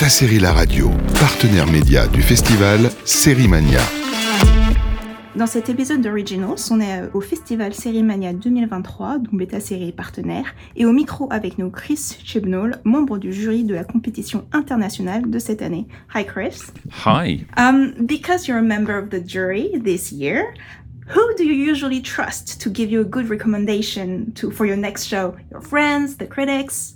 Beta Série La Radio, partenaire média du festival Série Mania. Dans cet épisode d'Originals, on est au festival Sérimania 2023, dont Beta Série est partenaire, et au micro avec nous Chris Chibnall, membre du jury de la compétition internationale de cette année. Hi Chris. Hi. Um, because you're a member of the jury this year, who do you usually trust to give you a good recommendation to for your next show? Your friends, the critics?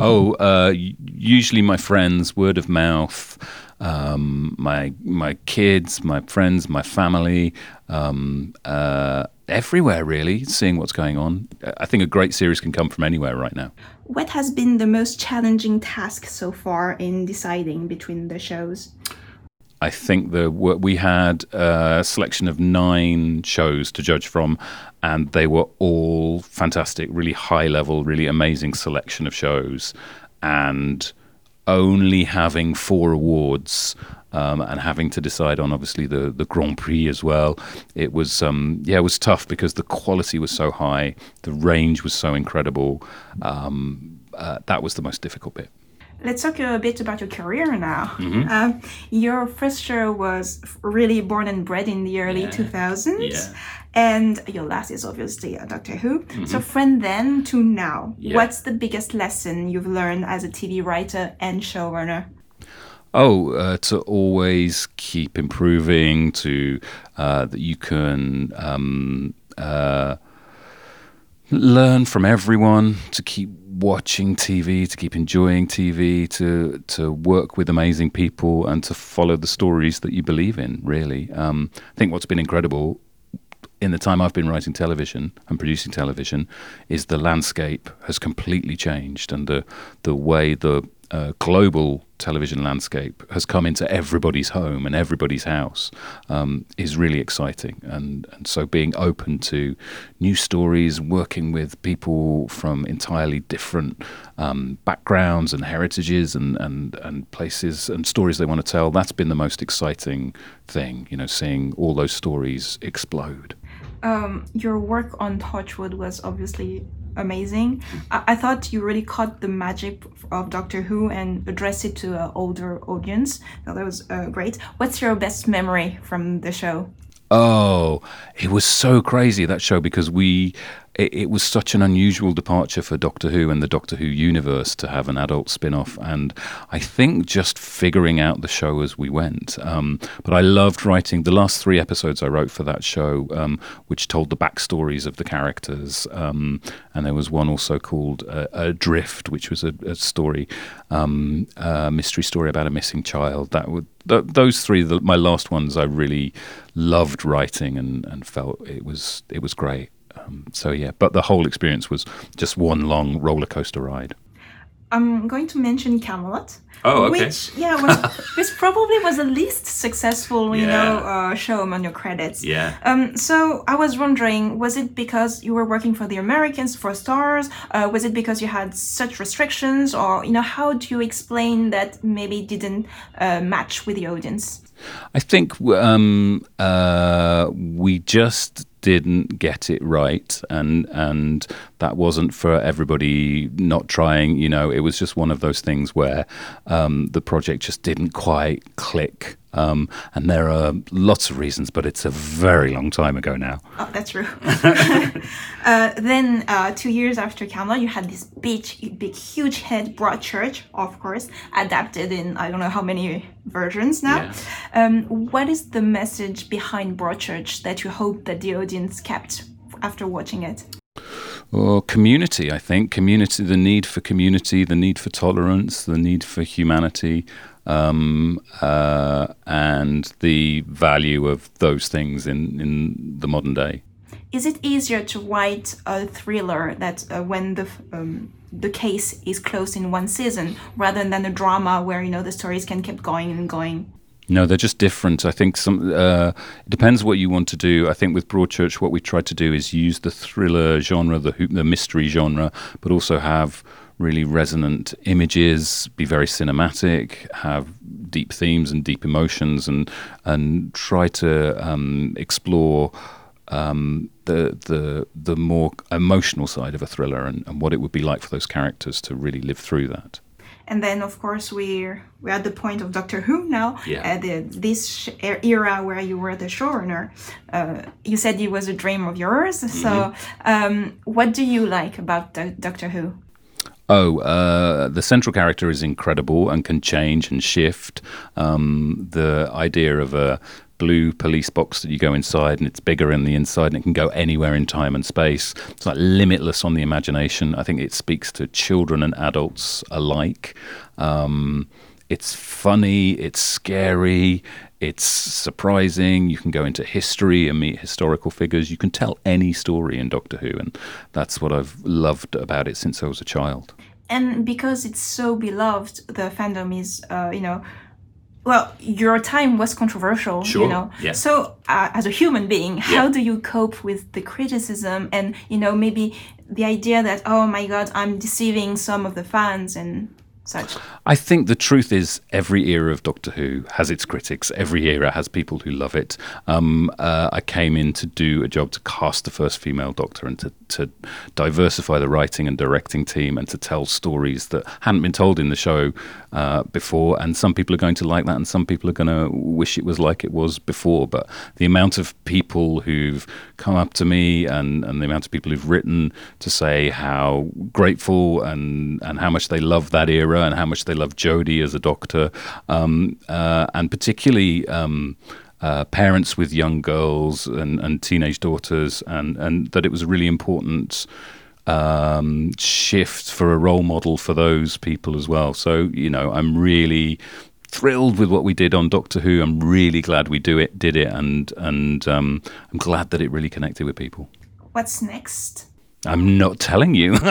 Oh, uh, usually my friends, word of mouth, um, my my kids, my friends, my family, um, uh, everywhere really, seeing what's going on. I think a great series can come from anywhere right now. What has been the most challenging task so far in deciding between the shows? I think the we had a selection of nine shows to judge from, and they were all fantastic, really high level, really amazing selection of shows, and only having four awards. Um, and having to decide on obviously the, the Grand Prix as well, it was um, yeah it was tough because the quality was so high, the range was so incredible. Um, uh, that was the most difficult bit. Let's talk a bit about your career now. Mm-hmm. Uh, your first show was really born and bred in the early yeah. 2000s. Yeah. And your last is obviously Doctor Who. Mm-hmm. So, from then to now, yeah. what's the biggest lesson you've learned as a TV writer and showrunner? Oh, uh, to always keep improving, to uh, that you can um, uh, learn from everyone, to keep watching TV, to keep enjoying TV, to to work with amazing people, and to follow the stories that you believe in. Really, um, I think what's been incredible in the time I've been writing television and producing television is the landscape has completely changed, and the the way the uh, global television landscape has come into everybody's home and everybody's house um, is really exciting. And, and so being open to new stories, working with people from entirely different um, backgrounds and heritages and, and, and places and stories they want to tell, that's been the most exciting thing, you know, seeing all those stories explode. Um, your work on Torchwood was obviously amazing. I, I, thought you really caught the magic of Doctor Who and addressed it to an older audience. That was uh, great. What's your best memory from the show? Oh, it was so crazy that show because we it, it, was such an unusual departure for Doctor Who and the Doctor Who universe to have an adult spin off. And I think just figuring out the show as we went. Um, but I loved writing the last three episodes I wrote for that show, um, which told the backstories of the characters. Um, and there was one also called uh, Adrift, which was a, a story, um, a mystery story about a missing child. That would th- those three, the, my last ones, I really loved writing and, and felt it was it was great. Um, so yeah, but the whole experience was just one long roller coaster ride. I'm going to mention Camelot. Oh, okay. Which, yeah, was, this probably was the least successful, you yeah. know, uh, show among your credits. Yeah. Um. So I was wondering, was it because you were working for the Americans for Starz? Uh, was it because you had such restrictions, or you know, how do you explain that maybe didn't uh, match with the audience? I think um, uh, we just didn't get it right and and that wasn't for everybody not trying you know. It was just one of those things where um, the project just didn't quite click um, and there are lots of reasons, but it's a very long time ago now. Oh, that's true. uh, then, uh, two years after Camelot, you had this big, big, huge hit, Broadchurch, of course, adapted in I don't know how many versions now. Yeah. Um, what is the message behind Broadchurch that you hope that the audience kept after watching it? Or community, I think. Community, the need for community, the need for tolerance, the need for humanity um, uh, and the value of those things in, in the modern day. Is it easier to write a thriller that uh, when the um, the case is closed in one season rather than a drama where you know the stories can keep going and going? No, they're just different. I think some uh, it depends what you want to do. I think with Broadchurch, what we tried to do is use the thriller genre, the the mystery genre, but also have really resonant images, be very cinematic, have deep themes and deep emotions, and and try to um, explore um, the the the more emotional side of a thriller and, and what it would be like for those characters to really live through that. And then of course we're we're at the point of Doctor Who now. Yeah. Uh, the, this sh- er- era where you were the showrunner, uh, you said it was a dream of yours. So, um, what do you like about Do- Doctor Who? Oh, uh, the central character is incredible and can change and shift. Um, the idea of a blue police box that you go inside and it's bigger in the inside and it can go anywhere in time and space. It's like limitless on the imagination. I think it speaks to children and adults alike. Um, it's funny, it's scary, it's surprising. You can go into history and meet historical figures. You can tell any story in Doctor Who, and that's what I've loved about it since I was a child. And because it's so beloved, the fandom is, uh, you know, well, your time was controversial, Sure, you know. yeah. So, uh, as a human being, how do you cope with the criticism and, you know, maybe the idea that, oh my God, I'm deceiving some of the fans and I think the truth is every era of Doctor Who has its critics. Every era has people who love it. Um, uh, I came in to do a job to cast the first female Doctor and to, to diversify the writing and directing team and to tell stories that hadn't been told in the show uh, before. And some people are going to like that, and some people are going to wish it was like it was before. But the amount of people who've come up to me and, and the amount of people who've written to say how grateful and, and how much they love that era and how much they love Jodie as a doctor, um, uh, and particularly. Um, uh, parents with young girls and, and teenage daughters, and, and that it was a really important um, shift for a role model for those people as well. So, you know, I'm really thrilled with what we did on Doctor Who. I'm really glad we do it, did it, and and um, I'm glad that it really connected with people. What's next? I'm not telling you.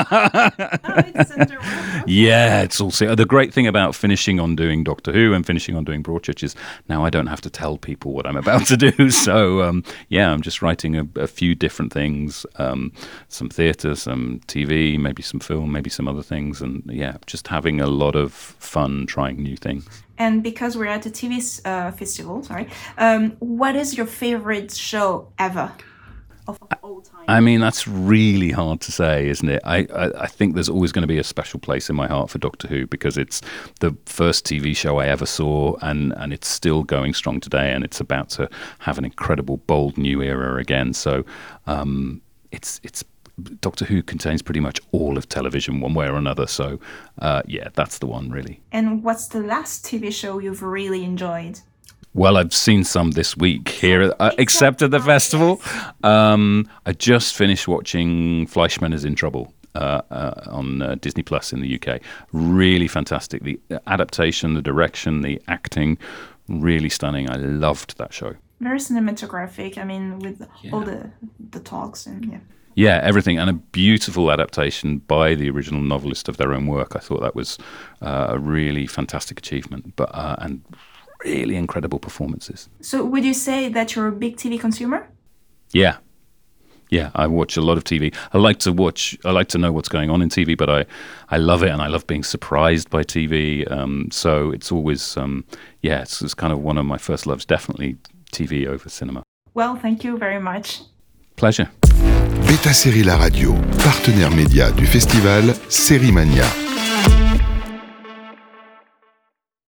Oh, it's yeah, it's all. se- The great thing about finishing on doing Doctor Who and finishing on doing Broadchurch is now I don't have to tell people what I'm about to do. So um, yeah, I'm just writing a, a few different things, um, some theatre, some TV, maybe some film, maybe some other things, and yeah, just having a lot of fun trying new things. And because we're at a TV uh, festival, sorry, um, what is your favorite show ever of all time? I mean, that's really hard to say, isn't it? I, I, I think there's always going to be a special place in my heart for Doctor Who because it's the first TV show I ever saw, and, and it's still going strong today, and it's about to have an incredible, bold new era again. So um, it's it's Doctor Who contains pretty much all of television, one way or another. So uh, yeah, that's the one, really. and what's the last TV show you've really enjoyed? Well, I've seen some this week here, uh, except at the festival. Um, I just finished watching Fleishman is in Trouble uh, uh, on uh, Disney Plus in the UK. Really fantastic. The adaptation, the direction, the acting, really stunning. I loved that show. Very cinematographic. I mean, with all the the talks and yeah. Yeah, everything, and a beautiful adaptation by the original novelist of their own work. I thought that was uh, a really fantastic achievement, but uh, and really incredible performances. So, would you say that you're a big TV consumer? Yeah. Yeah, I watch a lot of TV. I like to watch. I like to know what's going on in TV, but I, I love it, and I love being surprised by TV. Um, so it's always, um, yeah, it's, it's kind of one of my first loves. Definitely TV over cinema. Well, thank you very much. Pleasure. Beta Série La Radio, partenaire média du festival Séries Mania.